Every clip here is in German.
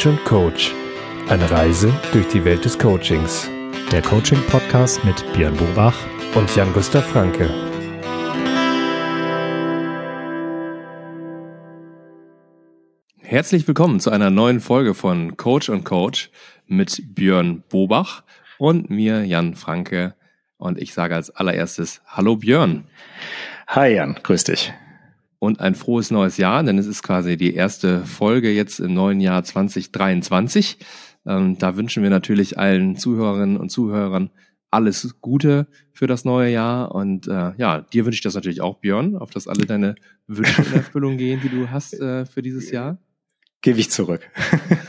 Coach und Coach. Eine Reise durch die Welt des Coachings. Der Coaching-Podcast mit Björn Bobach und Jan-Gustav Franke. Herzlich willkommen zu einer neuen Folge von Coach und Coach mit Björn Bobach und mir Jan Franke. Und ich sage als allererstes Hallo Björn. Hi Jan, grüß dich und ein frohes neues Jahr, denn es ist quasi die erste Folge jetzt im neuen Jahr 2023. Ähm, da wünschen wir natürlich allen Zuhörerinnen und Zuhörern alles Gute für das neue Jahr. Und äh, ja, dir wünsche ich das natürlich auch, Björn, auf dass alle deine Wünsche in Erfüllung gehen, die du hast äh, für dieses Jahr. Gebe ich zurück.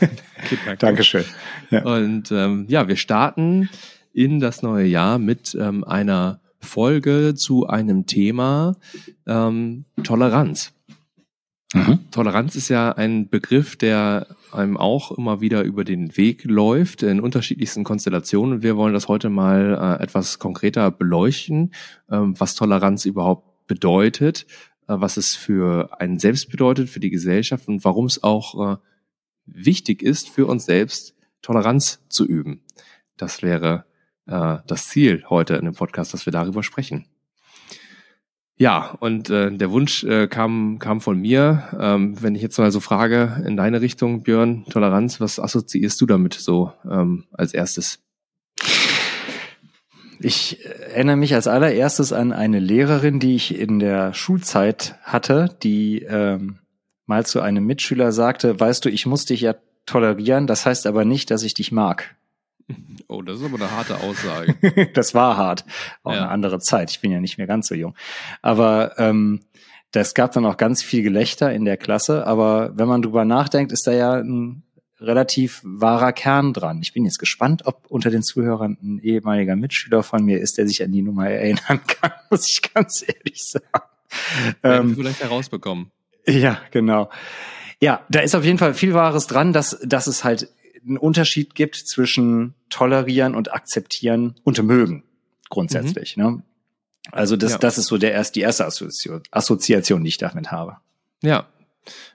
Dankeschön. Ja. Und ähm, ja, wir starten in das neue Jahr mit ähm, einer Folge zu einem Thema ähm, Toleranz. Mhm. Toleranz ist ja ein Begriff, der einem auch immer wieder über den Weg läuft in unterschiedlichsten Konstellationen. Wir wollen das heute mal äh, etwas konkreter beleuchten, ähm, was Toleranz überhaupt bedeutet, äh, was es für einen selbst bedeutet, für die Gesellschaft und warum es auch äh, wichtig ist, für uns selbst Toleranz zu üben. Das wäre äh, das Ziel heute in dem Podcast, dass wir darüber sprechen. Ja, und äh, der Wunsch äh, kam, kam von mir. Ähm, wenn ich jetzt mal so frage in deine Richtung, Björn, Toleranz, was assoziierst du damit so ähm, als erstes? Ich erinnere mich als allererstes an eine Lehrerin, die ich in der Schulzeit hatte, die ähm, mal zu einem Mitschüler sagte, weißt du, ich muss dich ja tolerieren, das heißt aber nicht, dass ich dich mag. Oh, das ist aber eine harte Aussage. das war hart. Auch ja. eine andere Zeit. Ich bin ja nicht mehr ganz so jung. Aber ähm, das gab dann auch ganz viel Gelächter in der Klasse. Aber wenn man drüber nachdenkt, ist da ja ein relativ wahrer Kern dran. Ich bin jetzt gespannt, ob unter den Zuhörern ein ehemaliger Mitschüler von mir ist, der sich an die Nummer erinnern kann, muss ich ganz ehrlich sagen. Werden ähm, vielleicht herausbekommen. Ja, genau. Ja, da ist auf jeden Fall viel Wahres dran, dass, dass es halt einen Unterschied gibt zwischen tolerieren und akzeptieren und mögen grundsätzlich. Mhm. Ne? Also das, ja. das ist so der erst, die erste Assoziation, Assoziation, die ich damit habe. Ja,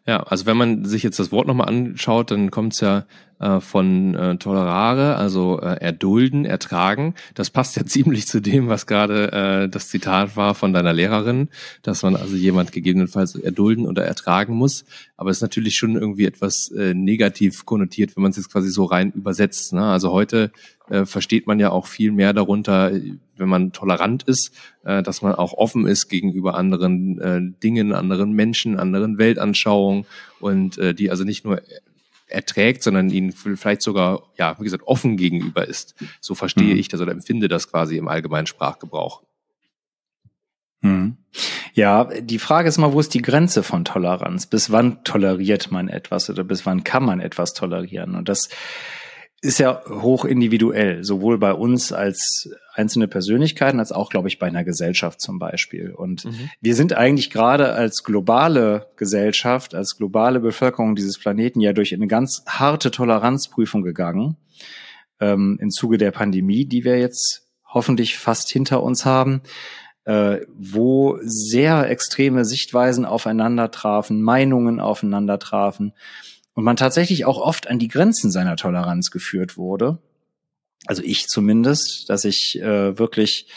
ja, also wenn man sich jetzt das Wort nochmal anschaut, dann kommt es ja äh, von äh, tolerare, also äh, erdulden, ertragen. Das passt ja ziemlich zu dem, was gerade äh, das Zitat war von deiner Lehrerin, dass man also jemand gegebenenfalls erdulden oder ertragen muss. Aber es ist natürlich schon irgendwie etwas äh, negativ konnotiert, wenn man es jetzt quasi so rein übersetzt. Ne? Also heute äh, versteht man ja auch viel mehr darunter, wenn man tolerant ist, äh, dass man auch offen ist gegenüber anderen äh, Dingen, anderen Menschen, anderen Weltanschauungen und äh, die also nicht nur erträgt, sondern ihnen vielleicht sogar, ja, wie gesagt, offen gegenüber ist. So verstehe mhm. ich das oder empfinde das quasi im allgemeinen Sprachgebrauch. Mhm. Ja, die Frage ist mal, wo ist die Grenze von Toleranz? Bis wann toleriert man etwas oder bis wann kann man etwas tolerieren? Und das ist ja hoch individuell, sowohl bei uns als einzelne Persönlichkeiten, als auch, glaube ich, bei einer Gesellschaft zum Beispiel. Und mhm. wir sind eigentlich gerade als globale Gesellschaft, als globale Bevölkerung dieses Planeten ja durch eine ganz harte Toleranzprüfung gegangen ähm, im Zuge der Pandemie, die wir jetzt hoffentlich fast hinter uns haben, äh, wo sehr extreme Sichtweisen aufeinander trafen, Meinungen aufeinander trafen und man tatsächlich auch oft an die Grenzen seiner Toleranz geführt wurde. Also ich zumindest, dass ich äh, wirklich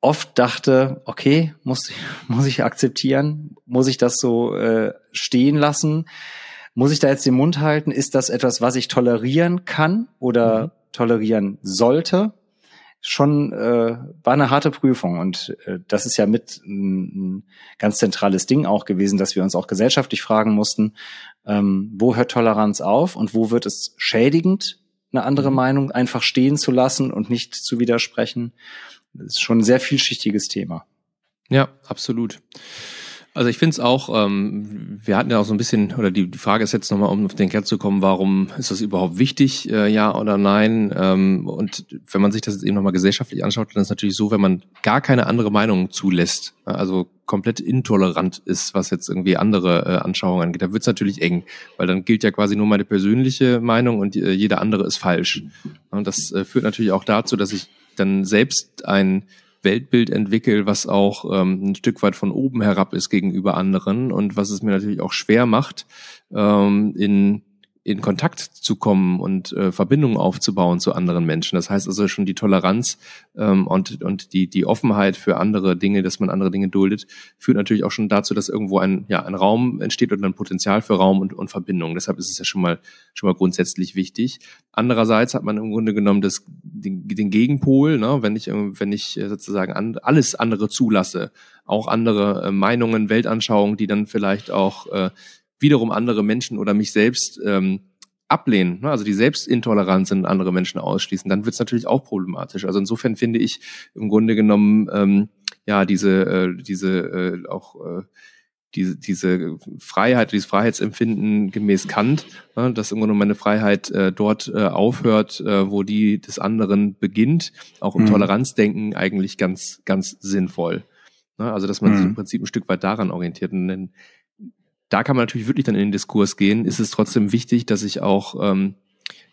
oft dachte, okay, muss, muss ich akzeptieren, muss ich das so äh, stehen lassen, muss ich da jetzt den Mund halten, ist das etwas, was ich tolerieren kann oder mhm. tolerieren sollte? Schon äh, war eine harte Prüfung und äh, das ist ja mit ein, ein ganz zentrales Ding auch gewesen, dass wir uns auch gesellschaftlich fragen mussten, ähm, wo hört Toleranz auf und wo wird es schädigend, eine andere mhm. Meinung einfach stehen zu lassen und nicht zu widersprechen. Das ist schon ein sehr vielschichtiges Thema. Ja, absolut. Also ich finde es auch, ähm, wir hatten ja auch so ein bisschen, oder die, die Frage ist jetzt nochmal, um auf den Kern zu kommen, warum ist das überhaupt wichtig, äh, ja oder nein? Ähm, und wenn man sich das jetzt eben nochmal gesellschaftlich anschaut, dann ist es natürlich so, wenn man gar keine andere Meinung zulässt, also komplett intolerant ist, was jetzt irgendwie andere äh, Anschauungen angeht, dann wird es natürlich eng, weil dann gilt ja quasi nur meine persönliche Meinung und äh, jede andere ist falsch. Und das äh, führt natürlich auch dazu, dass ich dann selbst ein Weltbild entwickle, was auch ähm, ein Stück weit von oben herab ist gegenüber anderen und was es mir natürlich auch schwer macht, ähm, in in Kontakt zu kommen und äh, Verbindungen aufzubauen zu anderen Menschen. Das heißt also schon die Toleranz ähm, und, und die, die Offenheit für andere Dinge, dass man andere Dinge duldet, führt natürlich auch schon dazu, dass irgendwo ein, ja, ein Raum entsteht und ein Potenzial für Raum und, und Verbindung. Deshalb ist es ja schon mal, schon mal grundsätzlich wichtig. Andererseits hat man im Grunde genommen das, den, den Gegenpol, ne? wenn ich, wenn ich sozusagen an, alles andere zulasse, auch andere äh, Meinungen, Weltanschauungen, die dann vielleicht auch äh, wiederum andere Menschen oder mich selbst ähm, ablehnen, ne? also die Selbstintoleranz in andere Menschen ausschließen, dann wird es natürlich auch problematisch. Also insofern finde ich im Grunde genommen ähm, ja diese äh, diese äh, auch äh, diese, diese Freiheit, dieses Freiheitsempfinden gemäß Kant, ne, dass im Grunde meine Freiheit äh, dort äh, aufhört, äh, wo die des anderen beginnt, auch im mhm. Toleranzdenken eigentlich ganz, ganz sinnvoll. Ne? Also dass man mhm. sich im Prinzip ein Stück weit daran orientiert. Und da kann man natürlich wirklich dann in den Diskurs gehen. Ist es trotzdem wichtig, dass ich auch, ähm,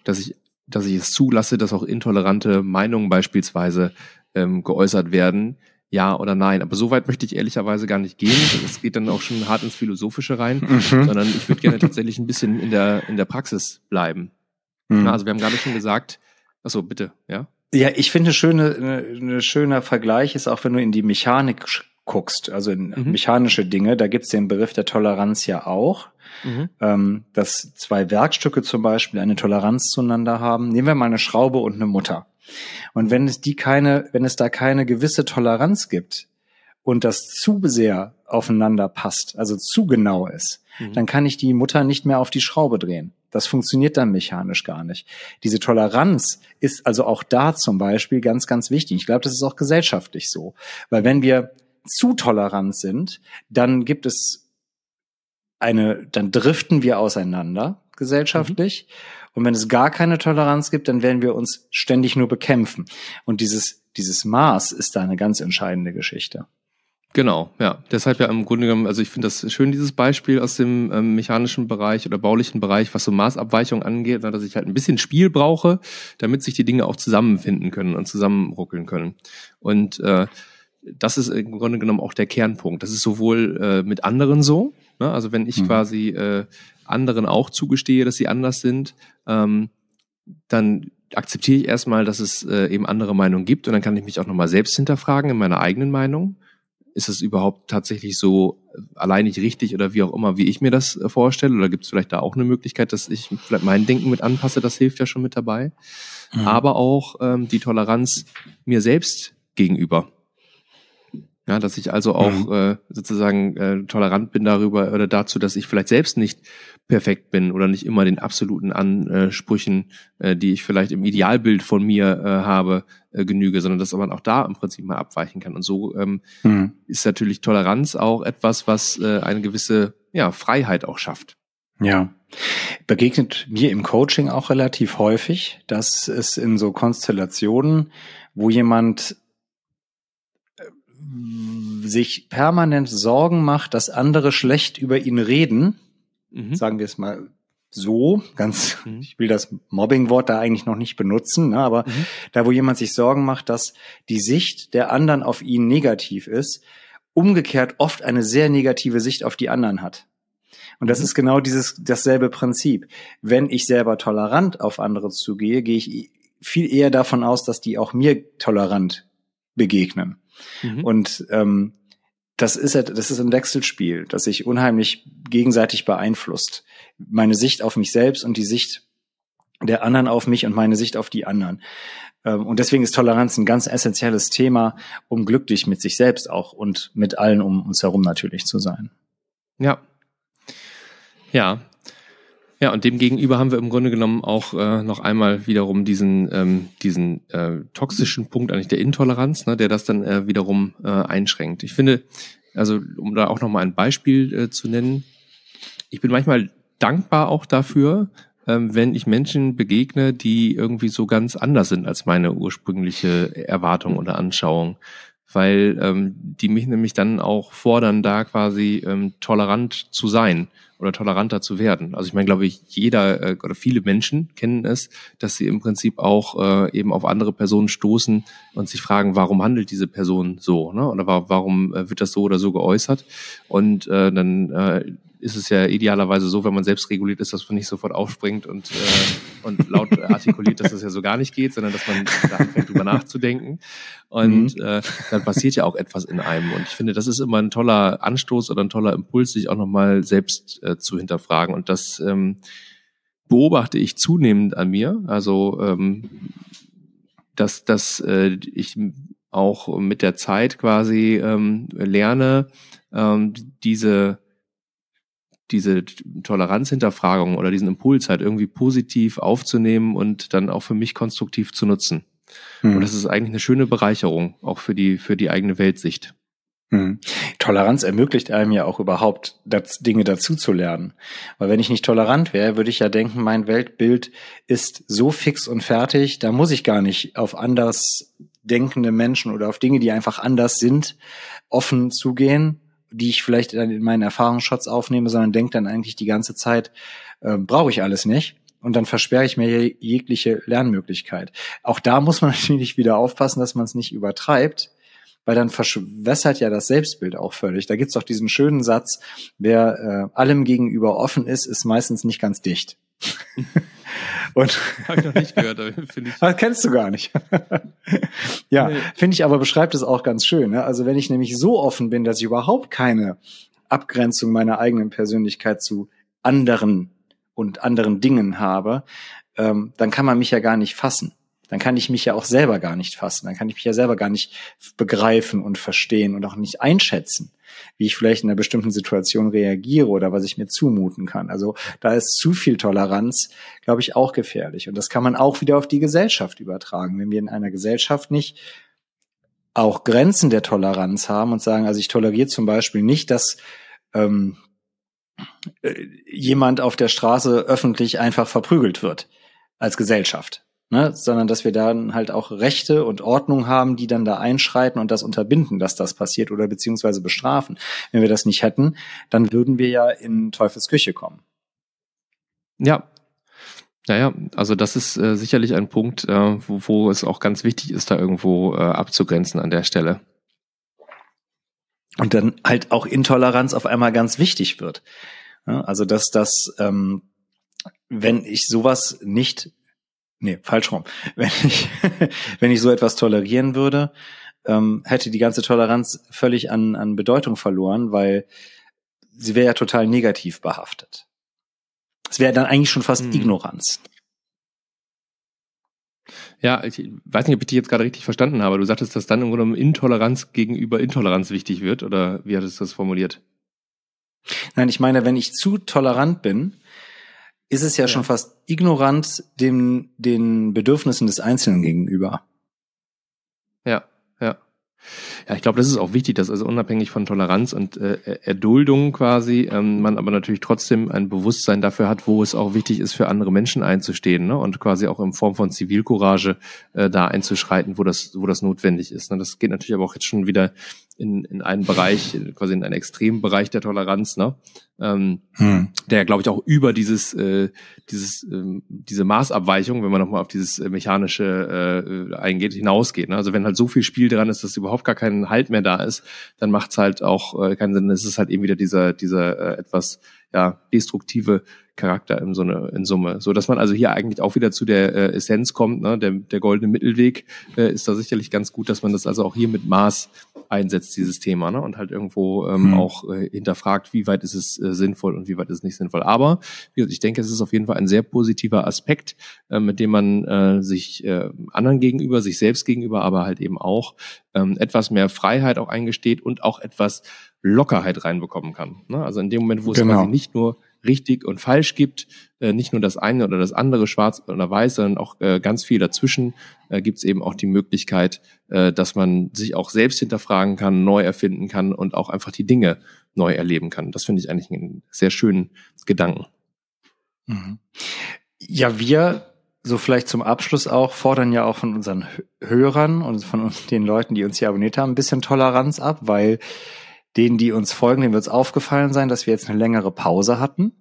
dass ich, dass ich es zulasse, dass auch intolerante Meinungen beispielsweise ähm, geäußert werden, ja oder nein. Aber so weit möchte ich ehrlicherweise gar nicht gehen. Das geht dann auch schon hart ins Philosophische rein, mhm. sondern ich würde gerne tatsächlich ein bisschen in der, in der Praxis bleiben. Mhm. also wir haben gerade schon gesagt, achso, bitte, ja? Ja, ich finde schöne, eine, eine schöner Vergleich ist auch, wenn du in die Mechanik guckst, also in mhm. mechanische Dinge, da gibt's den Begriff der Toleranz ja auch. Mhm. Ähm, dass zwei Werkstücke zum Beispiel eine Toleranz zueinander haben. Nehmen wir mal eine Schraube und eine Mutter. Und wenn es die keine, wenn es da keine gewisse Toleranz gibt und das zu sehr aufeinander passt, also zu genau ist, mhm. dann kann ich die Mutter nicht mehr auf die Schraube drehen. Das funktioniert dann mechanisch gar nicht. Diese Toleranz ist also auch da zum Beispiel ganz, ganz wichtig. Ich glaube, das ist auch gesellschaftlich so. Weil wenn wir zu tolerant sind, dann gibt es eine, dann driften wir auseinander gesellschaftlich. Mhm. Und wenn es gar keine Toleranz gibt, dann werden wir uns ständig nur bekämpfen. Und dieses, dieses Maß ist da eine ganz entscheidende Geschichte. Genau, ja. Deshalb ja im Grunde genommen, also ich finde das schön, dieses Beispiel aus dem ähm, mechanischen Bereich oder baulichen Bereich, was so Maßabweichung angeht, dass ich halt ein bisschen Spiel brauche, damit sich die Dinge auch zusammenfinden können und zusammenruckeln können. Und äh, das ist im Grunde genommen auch der Kernpunkt. Das ist sowohl äh, mit anderen so, ne? also wenn ich mhm. quasi äh, anderen auch zugestehe, dass sie anders sind, ähm, dann akzeptiere ich erstmal, dass es äh, eben andere Meinungen gibt und dann kann ich mich auch nochmal selbst hinterfragen in meiner eigenen Meinung. Ist es überhaupt tatsächlich so äh, alleinig richtig oder wie auch immer, wie ich mir das äh, vorstelle? Oder gibt es vielleicht da auch eine Möglichkeit, dass ich vielleicht mein Denken mit anpasse? Das hilft ja schon mit dabei. Mhm. Aber auch ähm, die Toleranz mir selbst gegenüber. Ja, dass ich also auch mhm. äh, sozusagen äh, tolerant bin darüber oder dazu, dass ich vielleicht selbst nicht perfekt bin oder nicht immer den absoluten Ansprüchen, äh, die ich vielleicht im Idealbild von mir äh, habe, äh, genüge, sondern dass man auch da im Prinzip mal abweichen kann. Und so ähm, mhm. ist natürlich Toleranz auch etwas, was äh, eine gewisse ja, Freiheit auch schafft. Ja. Begegnet mir im Coaching auch relativ häufig, dass es in so Konstellationen, wo jemand sich permanent Sorgen macht, dass andere schlecht über ihn reden, mhm. sagen wir es mal so, ganz, mhm. ich will das Mobbing-Wort da eigentlich noch nicht benutzen, ne, aber mhm. da, wo jemand sich Sorgen macht, dass die Sicht der anderen auf ihn negativ ist, umgekehrt oft eine sehr negative Sicht auf die anderen hat. Und das mhm. ist genau dieses, dasselbe Prinzip. Wenn ich selber tolerant auf andere zugehe, gehe ich viel eher davon aus, dass die auch mir tolerant begegnen. Mhm. Und ähm, das ist das ist ein Wechselspiel, das sich unheimlich gegenseitig beeinflusst. Meine Sicht auf mich selbst und die Sicht der anderen auf mich und meine Sicht auf die anderen. Ähm, und deswegen ist Toleranz ein ganz essentielles Thema, um glücklich mit sich selbst auch und mit allen um uns herum natürlich zu sein. Ja. Ja, ja, und dem gegenüber haben wir im Grunde genommen auch äh, noch einmal wiederum diesen, ähm, diesen äh, toxischen Punkt eigentlich der Intoleranz, ne, der das dann äh, wiederum äh, einschränkt. Ich finde, also um da auch noch mal ein Beispiel äh, zu nennen, ich bin manchmal dankbar auch dafür, ähm, wenn ich Menschen begegne, die irgendwie so ganz anders sind als meine ursprüngliche Erwartung oder Anschauung weil ähm, die mich nämlich dann auch fordern, da quasi ähm, tolerant zu sein oder toleranter zu werden. Also ich meine, glaube ich, jeder äh, oder viele Menschen kennen es, dass sie im Prinzip auch äh, eben auf andere Personen stoßen und sich fragen, warum handelt diese Person so, ne? Oder warum äh, wird das so oder so geäußert? Und äh, dann äh, ist es ja idealerweise so, wenn man selbst reguliert ist, dass man nicht sofort aufspringt und, äh, und laut artikuliert, dass das ja so gar nicht geht, sondern dass man da anfängt, drüber nachzudenken. Und mhm. äh, dann passiert ja auch etwas in einem. Und ich finde, das ist immer ein toller Anstoß oder ein toller Impuls, sich auch nochmal selbst äh, zu hinterfragen. Und das ähm, beobachte ich zunehmend an mir. Also ähm, dass, dass äh, ich auch mit der Zeit quasi ähm, lerne, ähm, diese diese Toleranzhinterfragung oder diesen Impuls halt irgendwie positiv aufzunehmen und dann auch für mich konstruktiv zu nutzen. Mhm. Und das ist eigentlich eine schöne Bereicherung, auch für die, für die eigene Weltsicht. Mhm. Toleranz ermöglicht einem ja auch überhaupt, das, Dinge dazu zu lernen. Weil wenn ich nicht tolerant wäre, würde ich ja denken, mein Weltbild ist so fix und fertig, da muss ich gar nicht auf anders denkende Menschen oder auf Dinge, die einfach anders sind, offen zugehen, die ich vielleicht dann in meinen Erfahrungsschatz aufnehme, sondern denke dann eigentlich die ganze Zeit, äh, brauche ich alles nicht. Und dann versperre ich mir jegliche Lernmöglichkeit. Auch da muss man natürlich wieder aufpassen, dass man es nicht übertreibt, weil dann verschwässert ja das Selbstbild auch völlig. Da gibt's doch diesen schönen Satz, wer äh, allem gegenüber offen ist, ist meistens nicht ganz dicht. Und Habe ich noch nicht gehört, finde ich. Das kennst du gar nicht. ja, nee. finde ich aber beschreibt es auch ganz schön. Ne? Also wenn ich nämlich so offen bin, dass ich überhaupt keine Abgrenzung meiner eigenen Persönlichkeit zu anderen und anderen Dingen habe, ähm, dann kann man mich ja gar nicht fassen dann kann ich mich ja auch selber gar nicht fassen, dann kann ich mich ja selber gar nicht begreifen und verstehen und auch nicht einschätzen, wie ich vielleicht in einer bestimmten Situation reagiere oder was ich mir zumuten kann. Also da ist zu viel Toleranz, glaube ich, auch gefährlich. Und das kann man auch wieder auf die Gesellschaft übertragen. Wenn wir in einer Gesellschaft nicht auch Grenzen der Toleranz haben und sagen, also ich toleriere zum Beispiel nicht, dass ähm, äh, jemand auf der Straße öffentlich einfach verprügelt wird als Gesellschaft ne, sondern dass wir dann halt auch Rechte und Ordnung haben, die dann da einschreiten und das unterbinden, dass das passiert oder beziehungsweise bestrafen. Wenn wir das nicht hätten, dann würden wir ja in Teufels Küche kommen. Ja. Naja, also das ist äh, sicherlich ein Punkt, äh, wo, wo es auch ganz wichtig ist, da irgendwo äh, abzugrenzen an der Stelle. Und dann halt auch Intoleranz auf einmal ganz wichtig wird. Ja, also dass das, ähm, wenn ich sowas nicht nee, falsch rum. Wenn ich, wenn ich so etwas tolerieren würde, ähm, hätte die ganze Toleranz völlig an, an Bedeutung verloren, weil sie wäre ja total negativ behaftet. Es wäre dann eigentlich schon fast hm. Ignoranz. Ja, ich weiß nicht, ob ich dich jetzt gerade richtig verstanden habe. Du sagtest, dass dann im Grunde Intoleranz gegenüber Intoleranz wichtig wird, oder wie hattest du das formuliert? Nein, ich meine, wenn ich zu tolerant bin, ist es ja, ja, schon fast ignorant dem, den Bedürfnissen des Einzelnen gegenüber. Ja, ja. Ja, ich glaube, das ist auch wichtig, dass also unabhängig von Toleranz und äh, Erduldung quasi ähm, man aber natürlich trotzdem ein Bewusstsein dafür hat, wo es auch wichtig ist, für andere Menschen einzustehen ne? und quasi auch in Form von Zivilcourage äh, da einzuschreiten, wo das, wo das notwendig ist. Ne? Das geht natürlich aber auch jetzt schon wieder in, in einen Bereich, quasi in einen extremen Bereich der Toleranz, ne? ähm, hm. der, glaube ich, auch über dieses, äh, dieses, ähm, diese Maßabweichung, wenn man nochmal auf dieses äh, mechanische äh, eingeht, hinausgeht. Ne? Also wenn halt so viel Spiel dran ist, dass überhaupt gar kein Halt mehr da ist, dann macht es halt auch äh, keinen Sinn. Es ist halt eben wieder dieser, dieser äh, etwas ja, destruktive Charakter in, so eine, in Summe. So dass man also hier eigentlich auch wieder zu der äh, Essenz kommt, ne? der, der goldene Mittelweg äh, ist da sicherlich ganz gut, dass man das also auch hier mit Maß einsetzt, dieses Thema, ne? und halt irgendwo ähm, mhm. auch äh, hinterfragt, wie weit ist es äh, sinnvoll und wie weit ist es nicht sinnvoll. Aber wie gesagt, ich denke, es ist auf jeden Fall ein sehr positiver Aspekt, äh, mit dem man äh, sich äh, anderen gegenüber, sich selbst gegenüber, aber halt eben auch ähm, etwas mehr Freiheit auch eingesteht und auch etwas Lockerheit reinbekommen kann. Ne? Also in dem Moment, wo es genau. quasi nicht nur richtig und falsch gibt, äh, nicht nur das eine oder das andere, schwarz oder weiß, sondern auch äh, ganz viel dazwischen, äh, gibt es eben auch die Möglichkeit, äh, dass man sich auch selbst hinterfragen kann, neu erfinden kann und auch einfach die Dinge neu erleben kann. Das finde ich eigentlich einen sehr schönen Gedanken. Mhm. Ja, wir so vielleicht zum Abschluss auch, fordern ja auch von unseren Hörern und von den Leuten, die uns hier abonniert haben, ein bisschen Toleranz ab, weil denen, die uns folgen, denen wird es aufgefallen sein, dass wir jetzt eine längere Pause hatten.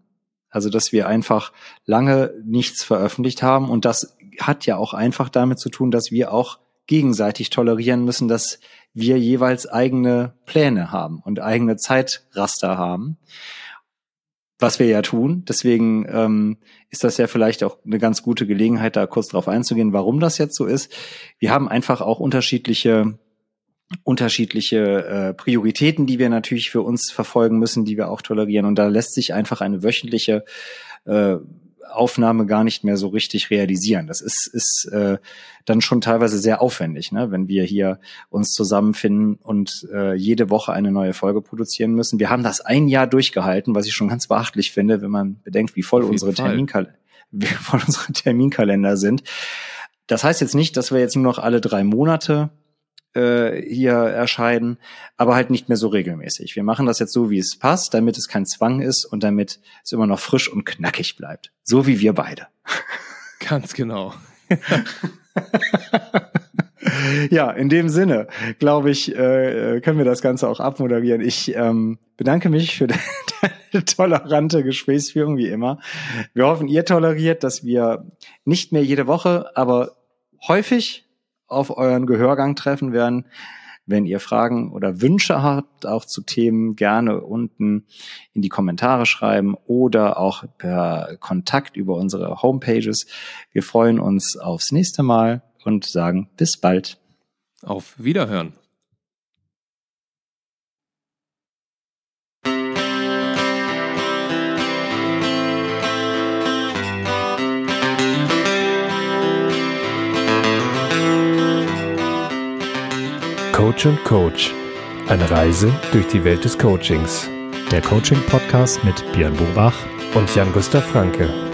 Also, dass wir einfach lange nichts veröffentlicht haben. Und das hat ja auch einfach damit zu tun, dass wir auch gegenseitig tolerieren müssen, dass wir jeweils eigene Pläne haben und eigene Zeitraster haben. was wir ja tun. Deswegen ähm, ist das ja vielleicht auch eine ganz gute Gelegenheit, da kurz drauf einzugehen, warum das jetzt so ist. Wir haben einfach auch unterschiedliche unterschiedliche äh, Prioritäten, die wir natürlich für uns verfolgen müssen, die wir auch tolerieren. Und da lässt sich einfach eine wöchentliche äh, Aufnahme gar nicht mehr so richtig realisieren. Das ist, ist äh, dann schon teilweise sehr aufwendig, ne? wenn wir hier uns zusammenfinden und äh, jede Woche eine neue Folge produzieren müssen. Wir haben das ein Jahr durchgehalten, was ich schon ganz beachtlich finde, wenn man bedenkt, wie voll unsere, Terminkal wie voll unsere Terminkalender sind. Das heißt jetzt nicht, dass wir jetzt nur noch alle drei Monate äh, hier erscheinen, aber halt nicht mehr so regelmäßig. Wir machen das jetzt so, wie es passt, damit es kein Zwang ist und damit es immer noch frisch und knackig bleibt. So wie wir beide. Ganz genau. ja, in dem Sinne, glaube ich, äh, können wir das Ganze auch abmoderieren. Ich ähm, bedanke mich für deine tolerante Gesprächsführung, wie immer. Wir hoffen, ihr toleriert, dass wir nicht mehr jede Woche, aber häufig auf euren Gehörgang treffen werden. Wenn ihr Fragen oder Wünsche habt, auch zu Themen, gerne unten in die Kommentare schreiben oder auch per Kontakt über unsere Homepages. Wir freuen uns aufs nächste Mal und sagen bis bald. Auf Wiederhören. Coach und Coach. Eine Reise durch die Welt des Coachings. Der Coaching-Podcast mit Björn Bobach und Jan-Gustav Franke.